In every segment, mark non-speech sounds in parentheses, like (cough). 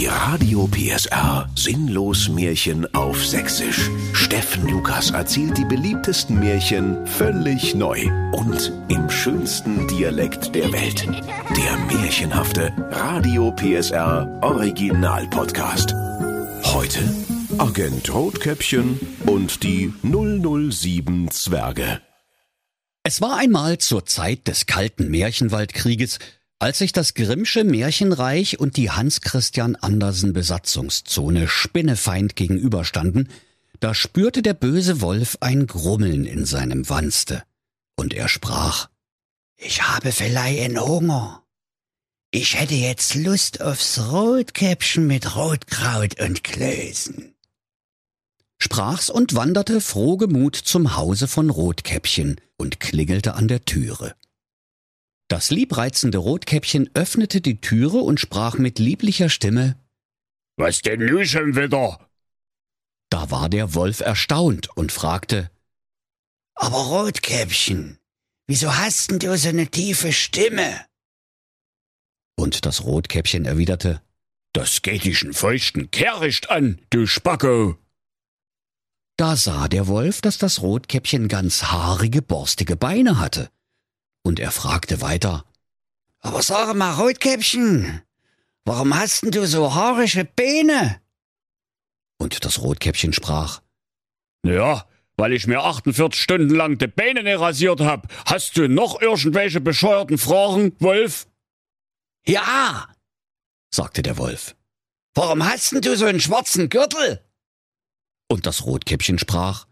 Die Radio PSR Sinnlos Märchen auf Sächsisch. Steffen Lukas erzählt die beliebtesten Märchen völlig neu und im schönsten Dialekt der Welt. Der märchenhafte Radio PSR Original Podcast. Heute Agent Rotkäppchen und die 007 Zwerge. Es war einmal zur Zeit des kalten Märchenwaldkrieges als sich das Grimmsche Märchenreich und die Hans Christian Andersen Besatzungszone spinnefeind gegenüberstanden, da spürte der böse Wolf ein Grummeln in seinem Wanste, und er sprach Ich habe vielleicht Hunger. Ich hätte jetzt Lust aufs Rotkäppchen mit Rotkraut und Klößen. Sprach's und wanderte frohgemut zum Hause von Rotkäppchen und klingelte an der Türe. Das liebreizende Rotkäppchen öffnete die Türe und sprach mit lieblicher Stimme Was denn nun schon wieder? Da war der Wolf erstaunt und fragte Aber Rotkäppchen, wieso hast denn du so eine tiefe Stimme? Und das Rotkäppchen erwiderte Das geht dich einen feuchten Kehricht an, du Spacko. Da sah der Wolf, dass das Rotkäppchen ganz haarige, borstige Beine hatte und er fragte weiter. Aber sag mal, Rotkäppchen, warum hast denn du so haarische Beine? Und das Rotkäppchen sprach. Ja, weil ich mir 48 Stunden lang die Beine nicht rasiert hab. Hast du noch irgendwelche bescheuerten Fragen, Wolf? Ja, sagte der Wolf. Warum hast denn du so einen schwarzen Gürtel? Und das Rotkäppchen sprach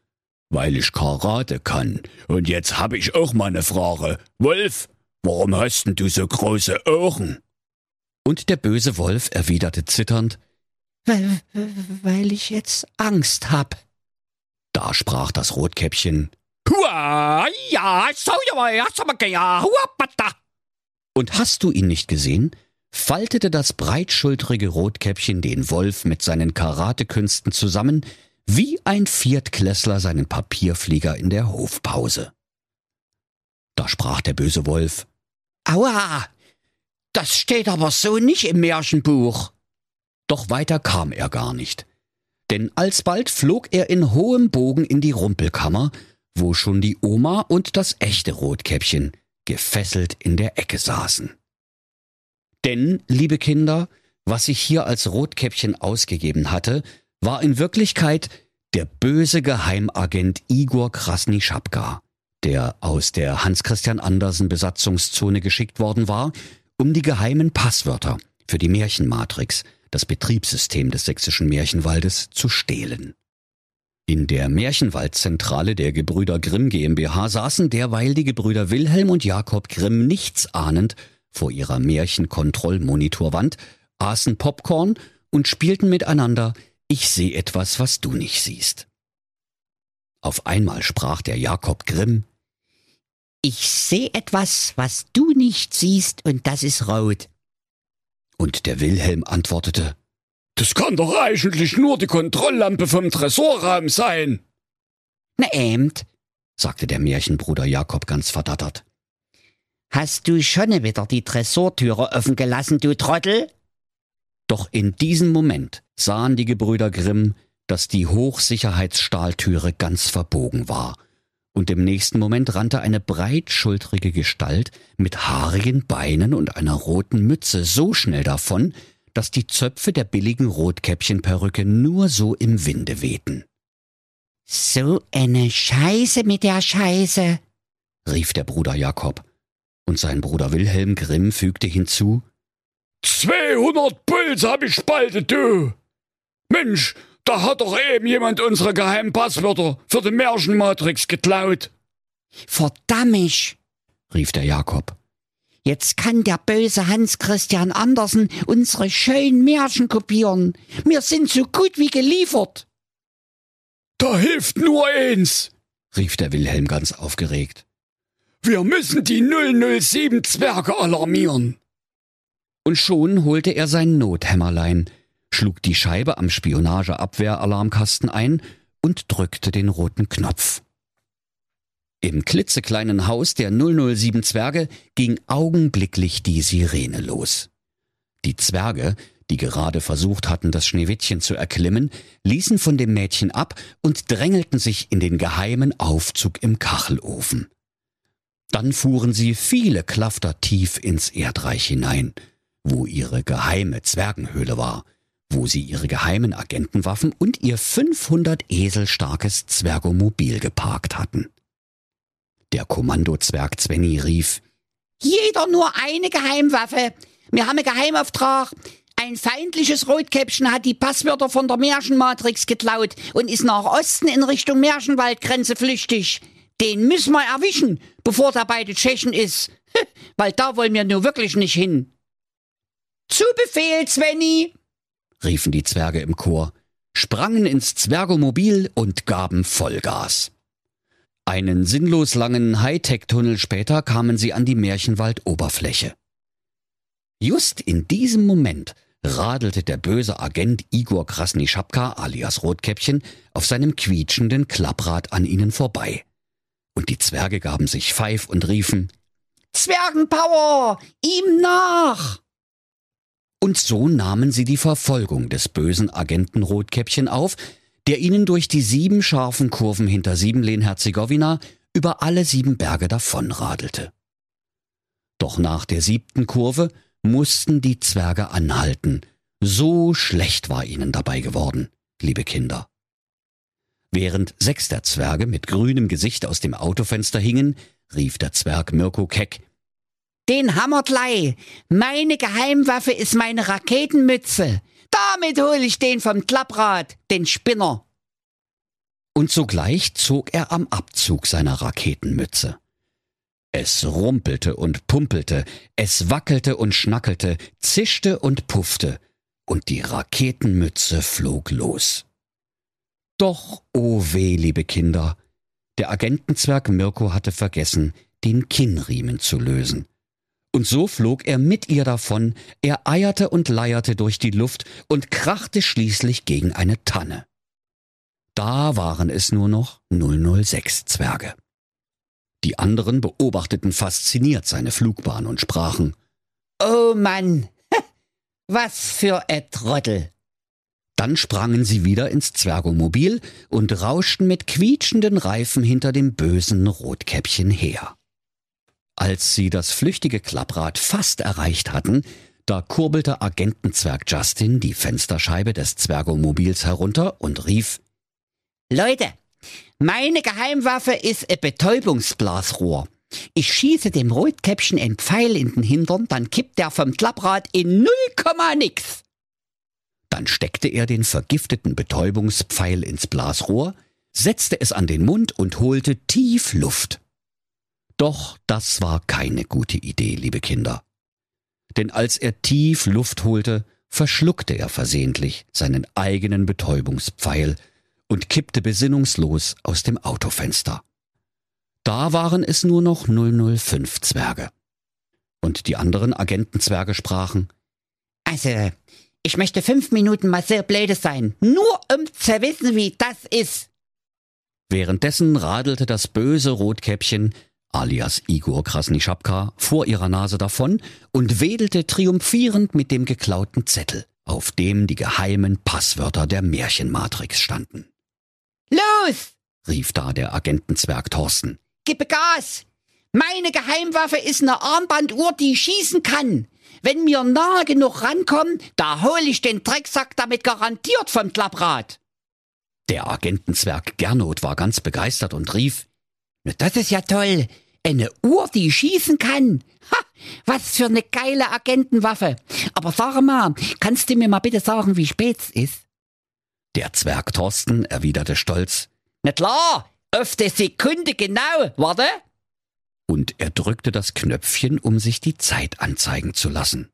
weil ich Karate kann. Und jetzt hab ich auch mal eine Frage. Wolf, warum hast denn du so große Augen? Und der böse Wolf erwiderte zitternd, weil, weil ich jetzt Angst hab. Da sprach das Rotkäppchen, und hast du ihn nicht gesehen? faltete das breitschultrige Rotkäppchen den Wolf mit seinen Karatekünsten zusammen, wie ein Viertklässler seinen Papierflieger in der Hofpause. Da sprach der böse Wolf, Aua, das steht aber so nicht im Märchenbuch. Doch weiter kam er gar nicht, denn alsbald flog er in hohem Bogen in die Rumpelkammer, wo schon die Oma und das echte Rotkäppchen gefesselt in der Ecke saßen. Denn, liebe Kinder, was sich hier als Rotkäppchen ausgegeben hatte, war in Wirklichkeit der böse Geheimagent Igor Krasny-Schapka, der aus der Hans-Christian Andersen Besatzungszone geschickt worden war, um die geheimen Passwörter für die Märchenmatrix, das Betriebssystem des sächsischen Märchenwaldes, zu stehlen. In der Märchenwaldzentrale der Gebrüder Grimm GmbH saßen derweil die Gebrüder Wilhelm und Jakob Grimm nichtsahnend vor ihrer Märchenkontrollmonitorwand, aßen Popcorn und spielten miteinander ich seh etwas, was du nicht siehst. Auf einmal sprach der Jakob Grimm, ich seh etwas, was du nicht siehst, und das ist rot. Und der Wilhelm antwortete, das kann doch eigentlich nur die Kontrolllampe vom Tresorraum sein. Na ähmt, sagte der Märchenbruder Jakob ganz verdattert. Hast du schon wieder die Tresortüre offen gelassen, du Trottel? Doch in diesem Moment sahen die Gebrüder Grimm, dass die Hochsicherheitsstahltüre ganz verbogen war, und im nächsten Moment rannte eine breitschultrige Gestalt mit haarigen Beinen und einer roten Mütze so schnell davon, dass die Zöpfe der billigen Rotkäppchenperücke nur so im Winde wehten. So eine Scheiße mit der Scheiße, rief der Bruder Jakob, und sein Bruder Wilhelm Grimm fügte hinzu, 200 Puls hab ich spaltet, du! Mensch, da hat doch eben jemand unsere geheimen Passwörter für die Märchenmatrix geklaut. Verdammt, rief der Jakob. Jetzt kann der böse Hans Christian Andersen unsere schönen Märchen kopieren. Wir sind so gut wie geliefert. Da hilft nur eins, rief der Wilhelm ganz aufgeregt. Wir müssen die 007 Zwerge alarmieren. Und schon holte er sein Nothämmerlein, schlug die Scheibe am Spionageabwehr-Alarmkasten ein und drückte den roten Knopf. Im klitzekleinen Haus der 007 Zwerge ging augenblicklich die Sirene los. Die Zwerge, die gerade versucht hatten, das Schneewittchen zu erklimmen, ließen von dem Mädchen ab und drängelten sich in den geheimen Aufzug im Kachelofen. Dann fuhren sie viele Klafter tief ins Erdreich hinein, wo ihre geheime Zwergenhöhle war, wo sie ihre geheimen Agentenwaffen und ihr 500 Esel starkes Zwergomobil geparkt hatten. Der Kommandozwerg Zwenny rief, Jeder nur eine Geheimwaffe. Wir haben einen Geheimauftrag. Ein feindliches Rotkäppchen hat die Passwörter von der Märchenmatrix geklaut und ist nach Osten in Richtung Märchenwaldgrenze flüchtig. Den müssen wir erwischen, bevor der bei den Tschechen ist. (laughs) Weil da wollen wir nur wirklich nicht hin. Zu Befehl, Svenny! Riefen die Zwerge im Chor, sprangen ins Zwergomobil und gaben Vollgas. Einen sinnlos langen Hightech-Tunnel später kamen sie an die Märchenwaldoberfläche. Just in diesem Moment radelte der böse Agent Igor Krasnischapka alias Rotkäppchen auf seinem quietschenden Klapprad an ihnen vorbei. Und die Zwerge gaben sich Pfeif und riefen Zwergenpower! Ihm nach! Und so nahmen sie die Verfolgung des bösen Agenten Rotkäppchen auf, der ihnen durch die sieben scharfen Kurven hinter Siebenlehn-Herzegowina über alle sieben Berge davonradelte. Doch nach der siebten Kurve mussten die Zwerge anhalten. So schlecht war ihnen dabei geworden, liebe Kinder. Während sechs der Zwerge mit grünem Gesicht aus dem Autofenster hingen, rief der Zwerg Mirko keck. Den Hammertlei! Meine Geheimwaffe ist meine Raketenmütze. Damit hole ich den vom Klapprad, den Spinner. Und sogleich zog er am Abzug seiner Raketenmütze. Es rumpelte und pumpelte, es wackelte und schnackelte, zischte und puffte, und die Raketenmütze flog los. Doch, oh weh, liebe Kinder, der Agentenzwerg Mirko hatte vergessen, den Kinnriemen zu lösen. Und so flog er mit ihr davon, er eierte und leierte durch die Luft und krachte schließlich gegen eine Tanne. Da waren es nur noch 006 Zwerge. Die anderen beobachteten fasziniert seine Flugbahn und sprachen Oh Mann, (laughs) was für ein Trottel. Dann sprangen sie wieder ins Zwergomobil und rauschten mit quietschenden Reifen hinter dem bösen Rotkäppchen her. Als sie das flüchtige Klapprad fast erreicht hatten, da kurbelte Agentenzwerg Justin die Fensterscheibe des Zwergomobils herunter und rief Leute, meine Geheimwaffe ist ein Betäubungsblasrohr. Ich schieße dem Rotkäppchen ein Pfeil in den Hintern, dann kippt der vom Klapprad in null nix. Dann steckte er den vergifteten Betäubungspfeil ins Blasrohr, setzte es an den Mund und holte tief Luft. Doch das war keine gute Idee, liebe Kinder. Denn als er tief Luft holte, verschluckte er versehentlich seinen eigenen Betäubungspfeil und kippte besinnungslos aus dem Autofenster. Da waren es nur noch 005 Zwerge. Und die anderen Agentenzwerge sprachen, Also, ich möchte fünf Minuten mal sehr blöde sein, nur um zu wissen, wie das ist. Währenddessen radelte das böse Rotkäppchen alias Igor Krasnischapka, vor ihrer Nase davon und wedelte triumphierend mit dem geklauten Zettel, auf dem die geheimen Passwörter der Märchenmatrix standen. Los! rief da der Agentenzwerg Thorsten. Gib Gas! Meine Geheimwaffe ist eine Armbanduhr, die schießen kann. Wenn wir nahe genug rankommen, da hol ich den Drecksack damit garantiert vom Klapprad. Der Agentenzwerg Gernot war ganz begeistert und rief, das ist ja toll. Eine Uhr, die schießen kann. Ha, was für eine geile Agentenwaffe. Aber sag mal, kannst du mir mal bitte sagen, wie spät es ist? Der Zwerg Thorsten erwiderte stolz. Na klar, auf die Sekunde genau. Warte. Und er drückte das Knöpfchen, um sich die Zeit anzeigen zu lassen.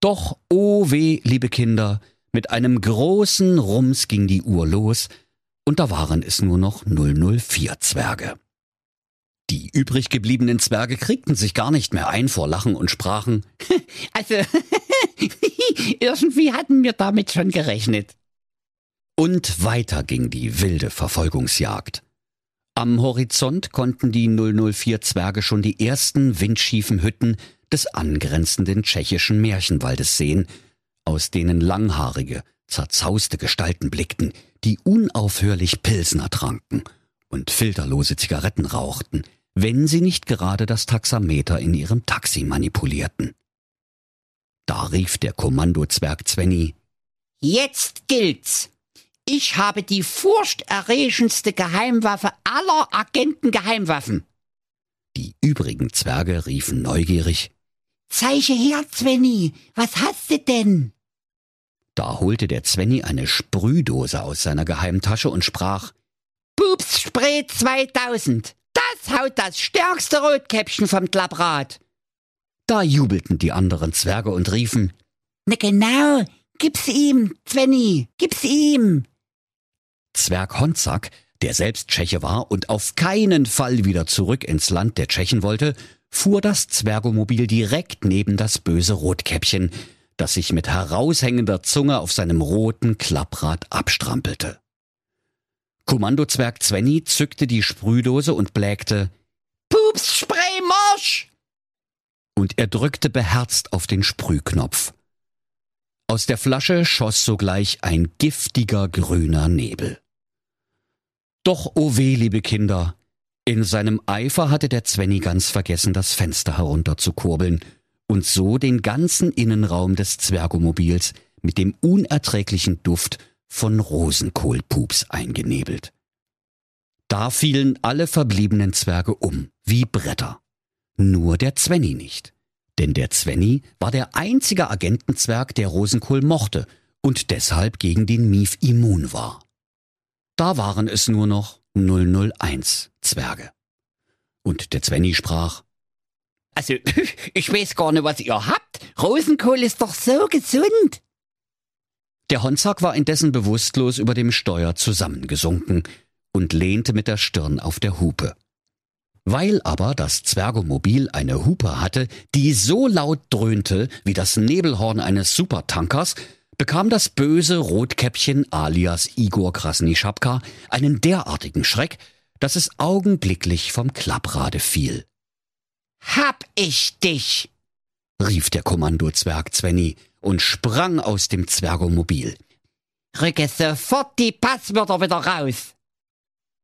Doch, oh weh, liebe Kinder, mit einem großen Rums ging die Uhr los, und da waren es nur noch 004 Zwerge. Die übrig gebliebenen Zwerge kriegten sich gar nicht mehr ein vor Lachen und sprachen, (laughs) also, (laughs) irgendwie hatten wir damit schon gerechnet. Und weiter ging die wilde Verfolgungsjagd. Am Horizont konnten die 004 Zwerge schon die ersten windschiefen Hütten des angrenzenden tschechischen Märchenwaldes sehen, aus denen langhaarige, zerzauste Gestalten blickten, die unaufhörlich Pilsner tranken und filterlose Zigaretten rauchten, wenn sie nicht gerade das Taxameter in ihrem Taxi manipulierten. Da rief der Kommandozwerg Zwenny Jetzt gilt's. Ich habe die furchterregendste Geheimwaffe aller Agentengeheimwaffen. Die übrigen Zwerge riefen neugierig Zeiche her, Zwenny, was hast du denn? Da holte der Zwenny eine Sprühdose aus seiner Geheimtasche und sprach Pups Spray 2000. Das haut das stärkste Rotkäppchen vom Klapprad. Da jubelten die anderen Zwerge und riefen Na genau, gib's ihm, Zwenny, gib's ihm. Zwerg Honzak, der selbst Tscheche war und auf keinen Fall wieder zurück ins Land der Tschechen wollte, fuhr das Zwergomobil direkt neben das böse Rotkäppchen, das sich mit heraushängender Zunge auf seinem roten Klapprad abstrampelte. Kommandozwerg Zwenny zückte die Sprühdose und blägte Pups Spray Marsch! Und er drückte beherzt auf den Sprühknopf. Aus der Flasche schoss sogleich ein giftiger grüner Nebel. Doch, o oh weh, liebe Kinder, in seinem Eifer hatte der Zwenny ganz vergessen, das Fenster herunterzukurbeln und so den ganzen Innenraum des Zwergomobils mit dem unerträglichen Duft von Rosenkohlpups eingenebelt. Da fielen alle verbliebenen Zwerge um, wie Bretter. Nur der Zwenny nicht. Denn der Zwenny war der einzige Agentenzwerg, der Rosenkohl mochte und deshalb gegen den Mief immun war. Da waren es nur noch 001 Zwerge. Und der Zwenny sprach, Also, (laughs) ich weiß gar nicht, was ihr habt. Rosenkohl ist doch so gesund. Der Honzak war indessen bewusstlos über dem Steuer zusammengesunken und lehnte mit der Stirn auf der Hupe. Weil aber das Zwergomobil eine Hupe hatte, die so laut dröhnte wie das Nebelhorn eines Supertankers, bekam das böse Rotkäppchen alias Igor Krasnischapka einen derartigen Schreck, dass es augenblicklich vom Klapprade fiel. Hab ich dich! rief der Kommandozwerg Zwenny und sprang aus dem Zwergomobil. Rücke sofort die Passwörter wieder raus.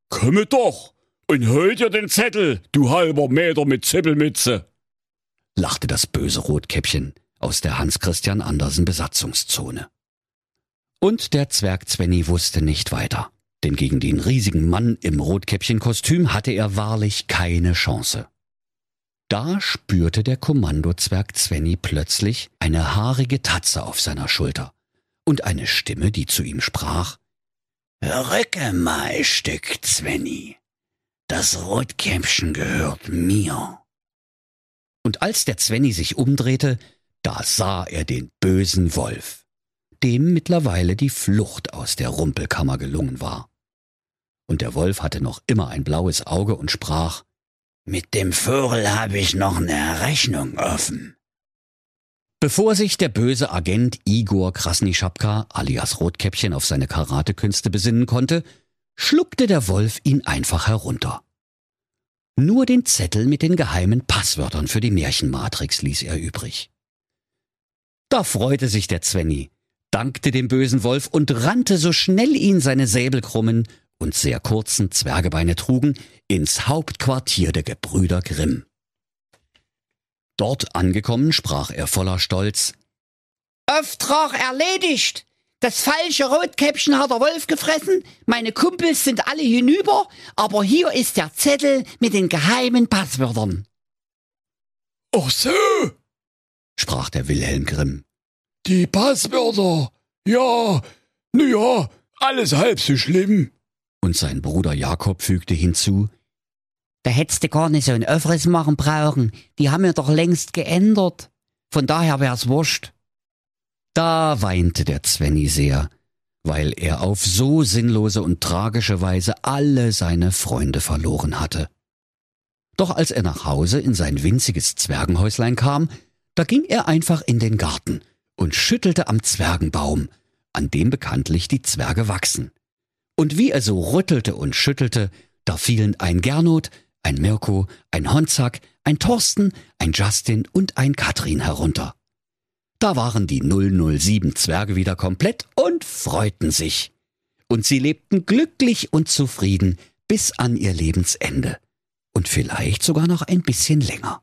Komme doch und hol dir den Zettel, du halber Meter mit Zippelmütze, lachte das böse Rotkäppchen aus der Hans-Christian Andersen Besatzungszone. Und der Zwerg Zwenny wusste nicht weiter, denn gegen den riesigen Mann im Rotkäppchenkostüm hatte er wahrlich keine Chance. Da spürte der Kommandozwerg Zwenny plötzlich eine haarige Tatze auf seiner Schulter und eine Stimme, die zu ihm sprach. Rücke mal Stück, Zwenny. Das Rotkäppchen gehört mir. Und als der Zwenny sich umdrehte, da sah er den bösen Wolf, dem mittlerweile die Flucht aus der Rumpelkammer gelungen war. Und der Wolf hatte noch immer ein blaues Auge und sprach Mit dem Vogel habe ich noch eine Rechnung offen. Bevor sich der böse Agent Igor Krasnischapka alias Rotkäppchen auf seine Karatekünste besinnen konnte, schluckte der Wolf ihn einfach herunter. Nur den Zettel mit den geheimen Passwörtern für die Märchenmatrix ließ er übrig. Da freute sich der Zwenny, dankte dem bösen Wolf und rannte so schnell ihn seine säbelkrummen und sehr kurzen Zwergebeine trugen, ins Hauptquartier der Gebrüder Grimm. Dort angekommen sprach er voller Stolz Auftrag erledigt! Das falsche Rotkäppchen hat der Wolf gefressen, meine Kumpels sind alle hinüber, aber hier ist der Zettel mit den geheimen Passwörtern. Ach so, sprach der Wilhelm Grimm. Die Passwörter. Ja, na ja, alles halb so schlimm. Und sein Bruder Jakob fügte hinzu, da hättest du gar nicht so ein Öffres machen brauchen, die haben wir doch längst geändert. Von daher wär's wurscht. Da weinte der Zwenny sehr, weil er auf so sinnlose und tragische Weise alle seine Freunde verloren hatte. Doch als er nach Hause in sein winziges Zwergenhäuslein kam, da ging er einfach in den Garten und schüttelte am Zwergenbaum, an dem bekanntlich die Zwerge wachsen. Und wie er so rüttelte und schüttelte, da fielen ein Gernot, ein Mirko, ein Honzak, ein Thorsten, ein Justin und ein Katrin herunter. Da waren die 007 Zwerge wieder komplett und freuten sich. Und sie lebten glücklich und zufrieden bis an ihr Lebensende. Und vielleicht sogar noch ein bisschen länger.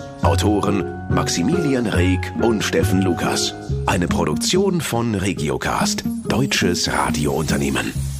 Autoren Maximilian Reg und Steffen Lukas. Eine Produktion von Regiocast, deutsches Radiounternehmen.